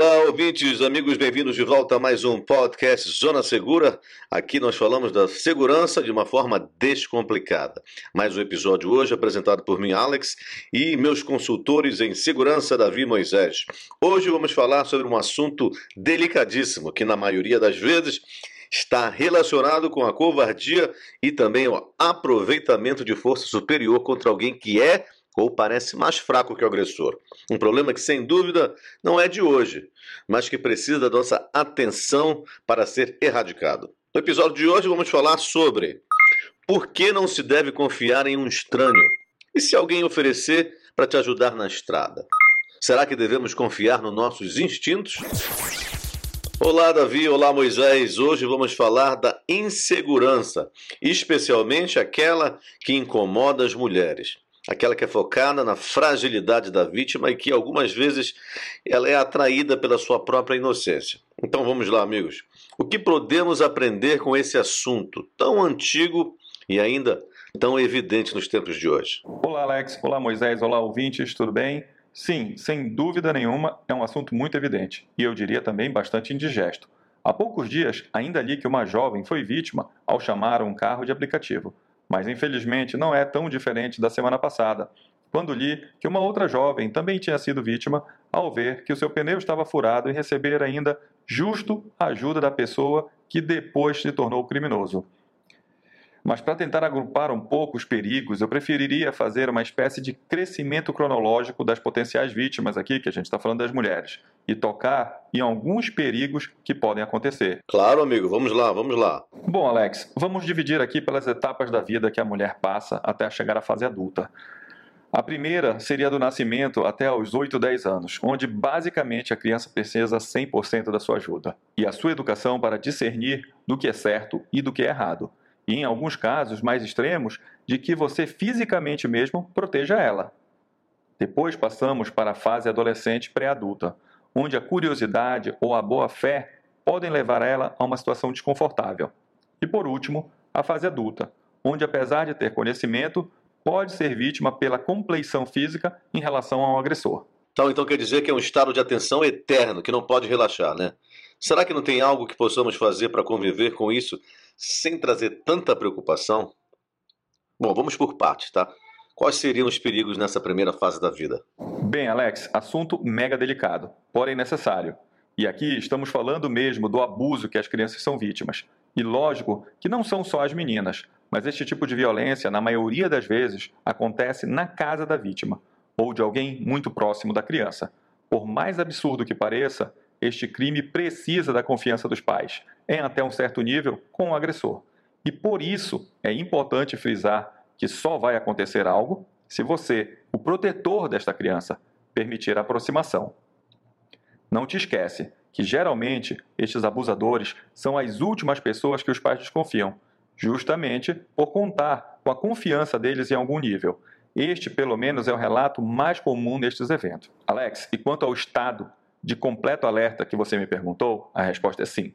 Olá, ouvintes, amigos, bem-vindos de volta a mais um podcast Zona Segura. Aqui nós falamos da segurança de uma forma descomplicada. Mais um episódio hoje apresentado por mim, Alex, e meus consultores em segurança, Davi Moisés. Hoje vamos falar sobre um assunto delicadíssimo que, na maioria das vezes, está relacionado com a covardia e também o aproveitamento de força superior contra alguém que é ou parece mais fraco que o agressor. Um problema que, sem dúvida, não é de hoje, mas que precisa da nossa atenção para ser erradicado. No episódio de hoje, vamos falar sobre por que não se deve confiar em um estranho e se alguém oferecer para te ajudar na estrada. Será que devemos confiar nos nossos instintos? Olá, Davi. Olá, Moisés. Hoje vamos falar da insegurança, especialmente aquela que incomoda as mulheres. Aquela que é focada na fragilidade da vítima e que algumas vezes ela é atraída pela sua própria inocência. Então vamos lá, amigos. O que podemos aprender com esse assunto tão antigo e ainda tão evidente nos tempos de hoje? Olá, Alex. Olá, Moisés. Olá, ouvintes. Tudo bem? Sim, sem dúvida nenhuma, é um assunto muito evidente e eu diria também bastante indigesto. Há poucos dias, ainda li que uma jovem foi vítima ao chamar um carro de aplicativo. Mas infelizmente não é tão diferente da semana passada, quando li que uma outra jovem também tinha sido vítima ao ver que o seu pneu estava furado e receber ainda justo a ajuda da pessoa que depois se tornou criminoso. Mas para tentar agrupar um pouco os perigos, eu preferiria fazer uma espécie de crescimento cronológico das potenciais vítimas aqui, que a gente está falando das mulheres, e tocar em alguns perigos que podem acontecer. Claro, amigo. Vamos lá, vamos lá. Bom, Alex, vamos dividir aqui pelas etapas da vida que a mulher passa até chegar à fase adulta. A primeira seria do nascimento até aos 8, 10 anos, onde basicamente a criança precisa 100% da sua ajuda e a sua educação para discernir do que é certo e do que é errado. E em alguns casos mais extremos, de que você fisicamente mesmo proteja ela. Depois passamos para a fase adolescente pré-adulta, onde a curiosidade ou a boa-fé podem levar ela a uma situação desconfortável. E por último, a fase adulta, onde apesar de ter conhecimento, pode ser vítima pela compleição física em relação ao agressor. Então, então quer dizer que é um estado de atenção eterno, que não pode relaxar, né? Será que não tem algo que possamos fazer para conviver com isso sem trazer tanta preocupação? Bom, vamos por partes, tá? Quais seriam os perigos nessa primeira fase da vida? Bem, Alex, assunto mega delicado, porém necessário. E aqui estamos falando mesmo do abuso que as crianças são vítimas. E lógico que não são só as meninas, mas este tipo de violência, na maioria das vezes, acontece na casa da vítima ou de alguém muito próximo da criança. Por mais absurdo que pareça, este crime precisa da confiança dos pais, em até um certo nível, com o agressor. E por isso é importante frisar que só vai acontecer algo se você, o protetor desta criança, permitir a aproximação. Não te esquece que geralmente estes abusadores são as últimas pessoas que os pais desconfiam, justamente por contar com a confiança deles em algum nível. Este, pelo menos, é o relato mais comum nestes eventos. Alex, e quanto ao estado de completo alerta que você me perguntou, a resposta é sim.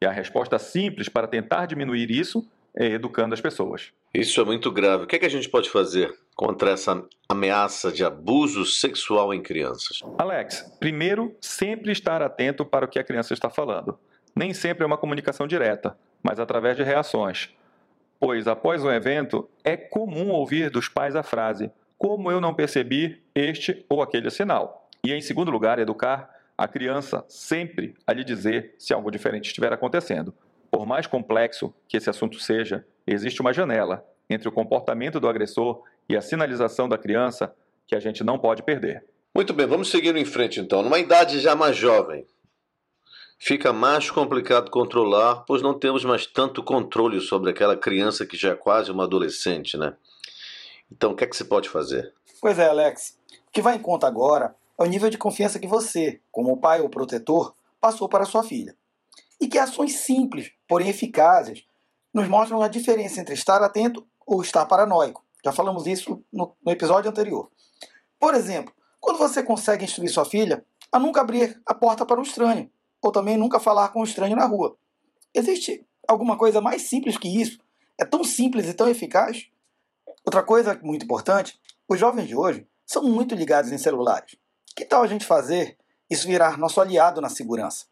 E a resposta simples para tentar diminuir isso educando as pessoas. Isso é muito grave. O que, é que a gente pode fazer contra essa ameaça de abuso sexual em crianças? Alex, primeiro, sempre estar atento para o que a criança está falando. Nem sempre é uma comunicação direta, mas através de reações. Pois, após um evento, é comum ouvir dos pais a frase: Como eu não percebi este ou aquele sinal? E, em segundo lugar, educar a criança sempre a lhe dizer se algo diferente estiver acontecendo. Por mais complexo que esse assunto seja, existe uma janela entre o comportamento do agressor e a sinalização da criança que a gente não pode perder. Muito bem, vamos seguir em frente então. Numa idade já mais jovem, fica mais complicado controlar, pois não temos mais tanto controle sobre aquela criança que já é quase uma adolescente, né? Então, o que é que se pode fazer? Pois é, Alex. O que vai em conta agora é o nível de confiança que você, como pai ou protetor, passou para sua filha. E que ações simples, porém eficazes, nos mostram a diferença entre estar atento ou estar paranoico. Já falamos isso no, no episódio anterior. Por exemplo, quando você consegue instruir sua filha a nunca abrir a porta para um estranho, ou também nunca falar com um estranho na rua. Existe alguma coisa mais simples que isso? É tão simples e tão eficaz? Outra coisa muito importante, os jovens de hoje são muito ligados em celulares. Que tal a gente fazer isso virar nosso aliado na segurança?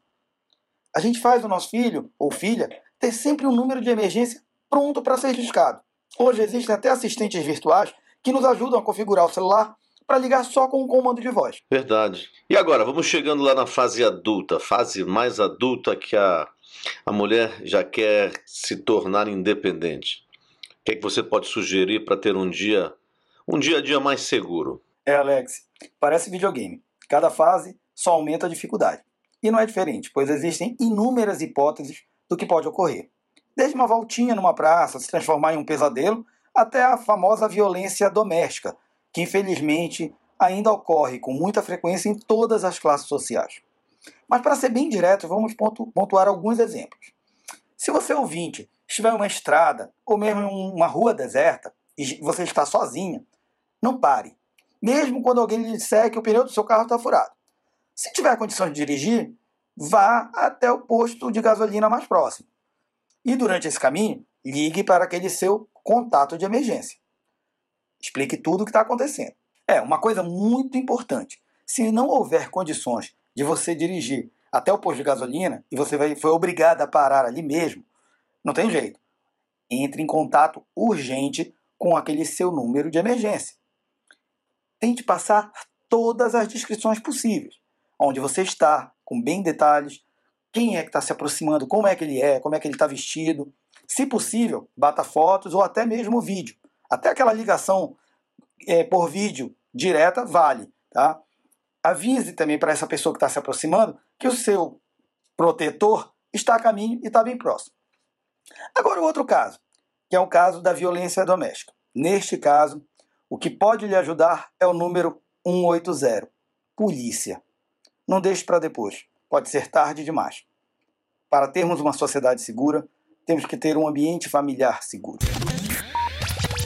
A gente faz o nosso filho ou filha ter sempre um número de emergência pronto para ser discado. Hoje existem até assistentes virtuais que nos ajudam a configurar o celular para ligar só com um comando de voz. Verdade. E agora, vamos chegando lá na fase adulta, fase mais adulta que a, a mulher já quer se tornar independente. O que, é que você pode sugerir para ter um dia, um dia a dia mais seguro? É, Alex, parece videogame. Cada fase só aumenta a dificuldade. E não é diferente, pois existem inúmeras hipóteses do que pode ocorrer. Desde uma voltinha numa praça se transformar em um pesadelo, até a famosa violência doméstica, que infelizmente ainda ocorre com muita frequência em todas as classes sociais. Mas para ser bem direto, vamos pontuar alguns exemplos. Se você ouvinte estiver em uma estrada ou mesmo em uma rua deserta e você está sozinha, não pare, mesmo quando alguém lhe disser que o pneu do seu carro está furado. Se tiver condições de dirigir, vá até o posto de gasolina mais próximo. E durante esse caminho, ligue para aquele seu contato de emergência. Explique tudo o que está acontecendo. É, uma coisa muito importante. Se não houver condições de você dirigir até o posto de gasolina e você foi obrigado a parar ali mesmo, não tem jeito. Entre em contato urgente com aquele seu número de emergência. Tente passar todas as descrições possíveis. Onde você está, com bem detalhes, quem é que está se aproximando, como é que ele é, como é que ele está vestido. Se possível, bata fotos ou até mesmo vídeo. Até aquela ligação é, por vídeo direta vale. Tá? Avise também para essa pessoa que está se aproximando que o seu protetor está a caminho e está bem próximo. Agora, o outro caso, que é o caso da violência doméstica. Neste caso, o que pode lhe ajudar é o número 180, polícia. Não deixe para depois, pode ser tarde demais. Para termos uma sociedade segura, temos que ter um ambiente familiar seguro.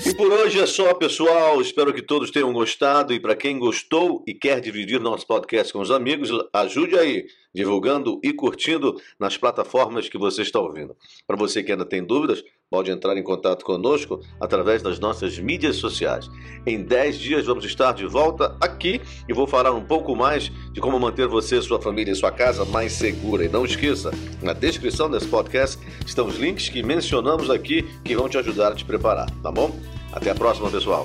E por hoje é só, pessoal. Espero que todos tenham gostado. E para quem gostou e quer dividir nosso podcast com os amigos, ajude aí, divulgando e curtindo nas plataformas que você está ouvindo. Para você que ainda tem dúvidas, pode entrar em contato conosco através das nossas mídias sociais. Em 10 dias vamos estar de volta aqui e vou falar um pouco mais de como manter você, sua família e sua casa mais segura. E não esqueça, na descrição desse podcast estão os links que mencionamos aqui que vão te ajudar a te preparar, tá bom? Até a próxima, pessoal.